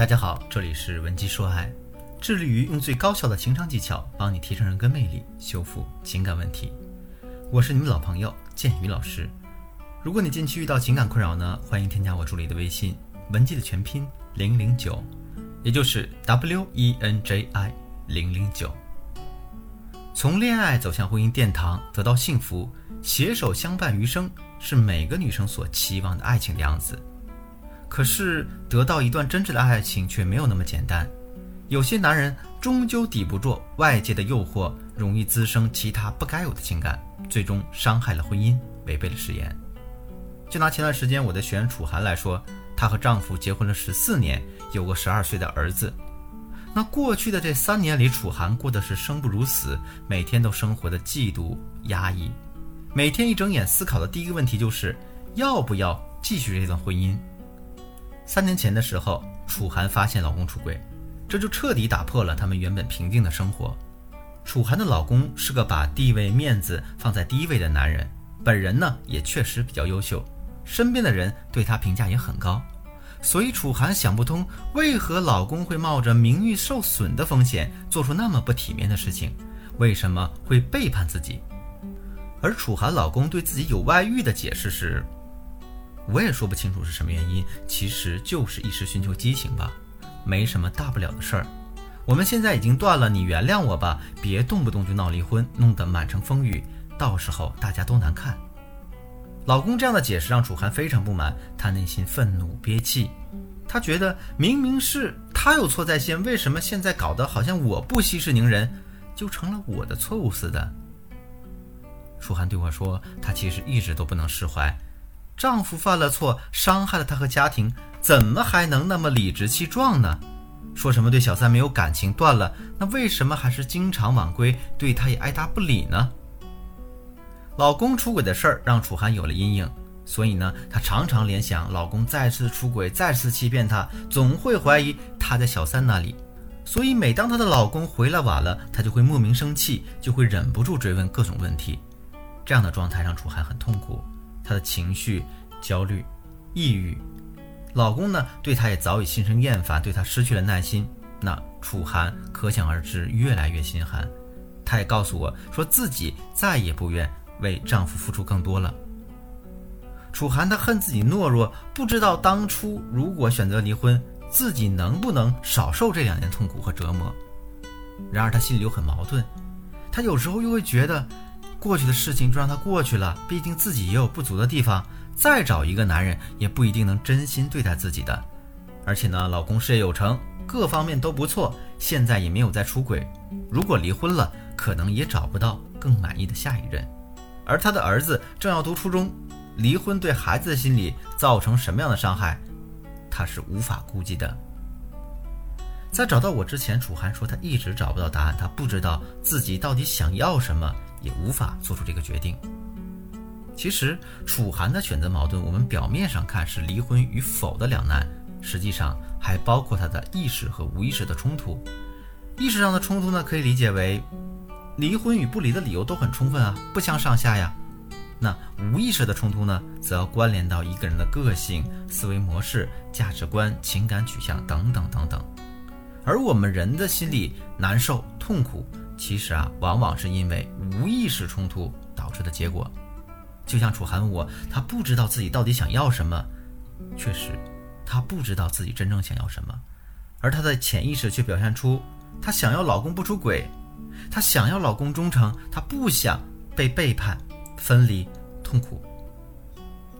大家好，这里是文姬说爱，致力于用最高效的情商技巧帮你提升人格魅力，修复情感问题。我是你们老朋友建宇老师。如果你近期遇到情感困扰呢，欢迎添加我助理的微信文姬的全拼零零九，也就是 W E N J I 零零九。从恋爱走向婚姻殿堂，得到幸福，携手相伴余生，是每个女生所期望的爱情的样子。可是，得到一段真挚的爱情却没有那么简单。有些男人终究抵不住外界的诱惑，容易滋生其他不该有的情感，最终伤害了婚姻，违背了誓言。就拿前段时间我的学员楚涵来说，她和丈夫结婚了十四年，有个十二岁的儿子。那过去的这三年里，楚涵过的是生不如死，每天都生活的嫉妒压抑，每天一睁眼思考的第一个问题就是要不要继续这段婚姻。三年前的时候，楚涵发现老公出轨，这就彻底打破了他们原本平静的生活。楚涵的老公是个把地位、面子放在第一位的男人，本人呢也确实比较优秀，身边的人对他评价也很高。所以楚涵想不通，为何老公会冒着名誉受损的风险做出那么不体面的事情，为什么会背叛自己？而楚涵老公对自己有外遇的解释是。我也说不清楚是什么原因，其实就是一时寻求激情吧，没什么大不了的事儿。我们现在已经断了，你原谅我吧，别动不动就闹离婚，弄得满城风雨，到时候大家都难看。老公这样的解释让楚涵非常不满，她内心愤怒憋气，她觉得明明是他有错在先，为什么现在搞得好像我不息事宁人，就成了我的错误似的？楚涵对我说，她其实一直都不能释怀。丈夫犯了错，伤害了她和家庭，怎么还能那么理直气壮呢？说什么对小三没有感情断了，那为什么还是经常晚归，对她也爱答不理呢？老公出轨的事儿让楚涵有了阴影，所以呢，她常常联想老公再次出轨，再次欺骗她，总会怀疑他在小三那里。所以每当她的老公回来晚了，她就会莫名生气，就会忍不住追问各种问题。这样的状态让楚涵很痛苦。她的情绪焦虑、抑郁，老公呢对她也早已心生厌烦，对她失去了耐心。那楚涵可想而知，越来越心寒。她也告诉我说自己再也不愿为丈夫付出更多了。楚涵她恨自己懦弱，不知道当初如果选择离婚，自己能不能少受这两年痛苦和折磨。然而她心里又很矛盾，她有时候又会觉得。过去的事情就让它过去了，毕竟自己也有不足的地方，再找一个男人也不一定能真心对待自己的。而且呢，老公事业有成，各方面都不错，现在也没有再出轨。如果离婚了，可能也找不到更满意的下一任。而他的儿子正要读初中，离婚对孩子的心理造成什么样的伤害，他是无法估计的。在找到我之前，楚涵说他一直找不到答案，他不知道自己到底想要什么。也无法做出这个决定。其实，楚涵的选择矛盾，我们表面上看是离婚与否的两难，实际上还包括他的意识和无意识的冲突。意识上的冲突呢，可以理解为离婚与不离的理由都很充分啊，不相上下呀。那无意识的冲突呢，则要关联到一个人的个性、思维模式、价值观、情感取向等等等等。而我们人的心理难受、痛苦。其实啊，往往是因为无意识冲突导致的结果。就像楚涵我，她不知道自己到底想要什么。确实，她不知道自己真正想要什么，而她的潜意识却表现出她想要老公不出轨，她想要老公忠诚，她不想被背叛、分离、痛苦。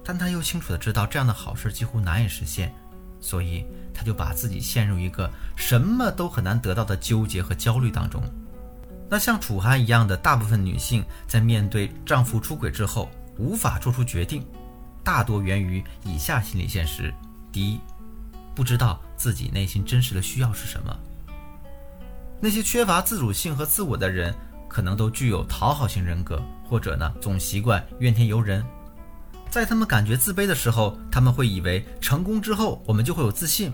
但她又清楚的知道这样的好事几乎难以实现，所以她就把自己陷入一个什么都很难得到的纠结和焦虑当中。那像楚涵一样的大部分女性，在面对丈夫出轨之后无法做出决定，大多源于以下心理现实：第一，不知道自己内心真实的需要是什么。那些缺乏自主性和自我的人，可能都具有讨好型人格，或者呢总习惯怨天尤人。在他们感觉自卑的时候，他们会以为成功之后我们就会有自信，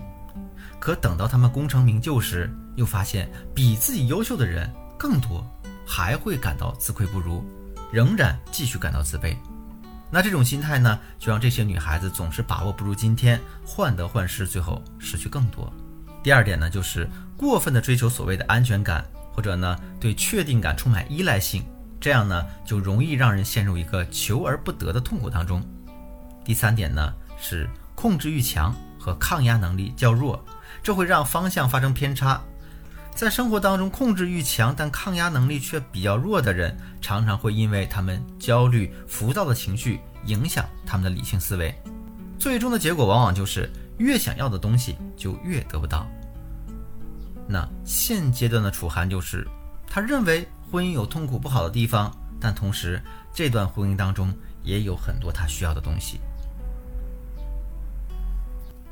可等到他们功成名就时，又发现比自己优秀的人。更多还会感到自愧不如，仍然继续感到自卑。那这种心态呢，就让这些女孩子总是把握不住今天，患得患失，最后失去更多。第二点呢，就是过分的追求所谓的安全感，或者呢对确定感充满依赖性，这样呢就容易让人陷入一个求而不得的痛苦当中。第三点呢是控制欲强和抗压能力较弱，这会让方向发生偏差。在生活当中，控制欲强但抗压能力却比较弱的人，常常会因为他们焦虑、浮躁的情绪影响他们的理性思维，最终的结果往往就是越想要的东西就越得不到。那现阶段的楚涵就是，他认为婚姻有痛苦不好的地方，但同时这段婚姻当中也有很多他需要的东西。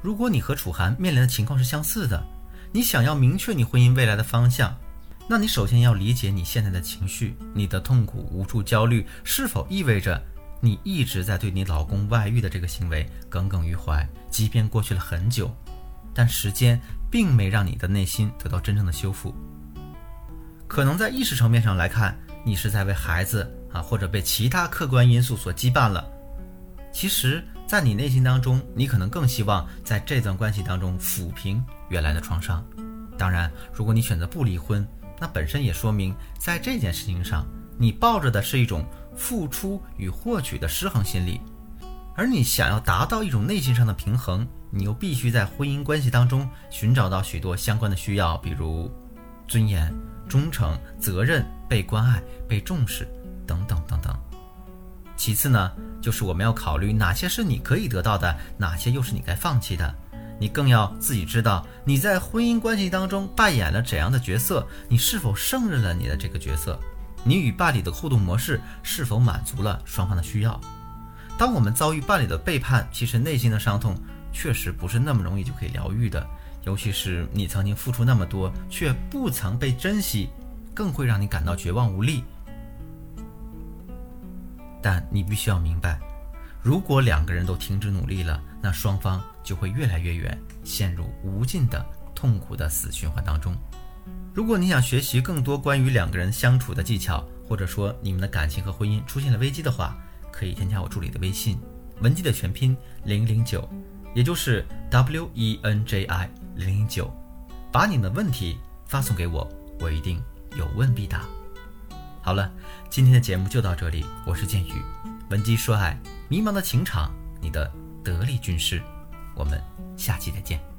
如果你和楚涵面临的情况是相似的。你想要明确你婚姻未来的方向，那你首先要理解你现在的情绪，你的痛苦、无助、焦虑，是否意味着你一直在对你老公外遇的这个行为耿耿于怀？即便过去了很久，但时间并没让你的内心得到真正的修复。可能在意识层面上来看，你是在为孩子啊，或者被其他客观因素所羁绊了。其实。在你内心当中，你可能更希望在这段关系当中抚平原来的创伤。当然，如果你选择不离婚，那本身也说明在这件事情上，你抱着的是一种付出与获取的失衡心理。而你想要达到一种内心上的平衡，你又必须在婚姻关系当中寻找到许多相关的需要，比如尊严、忠诚、责任、被关爱、被重视等等等等。其次呢？就是我们要考虑哪些是你可以得到的，哪些又是你该放弃的。你更要自己知道你在婚姻关系当中扮演了怎样的角色，你是否胜任了你的这个角色，你与伴侣的互动模式是否满足了双方的需要。当我们遭遇伴侣的背叛，其实内心的伤痛确实不是那么容易就可以疗愈的，尤其是你曾经付出那么多却不曾被珍惜，更会让你感到绝望无力。但你必须要明白，如果两个人都停止努力了，那双方就会越来越远，陷入无尽的痛苦的死循环当中。如果你想学习更多关于两个人相处的技巧，或者说你们的感情和婚姻出现了危机的话，可以添加我助理的微信，文姬的全拼零零九，也就是 W E N J I 零零九，把你们的问题发送给我，我一定有问必答。好了，今天的节目就到这里。我是剑宇，闻鸡说爱，迷茫的情场，你的得力军师。我们下期再见。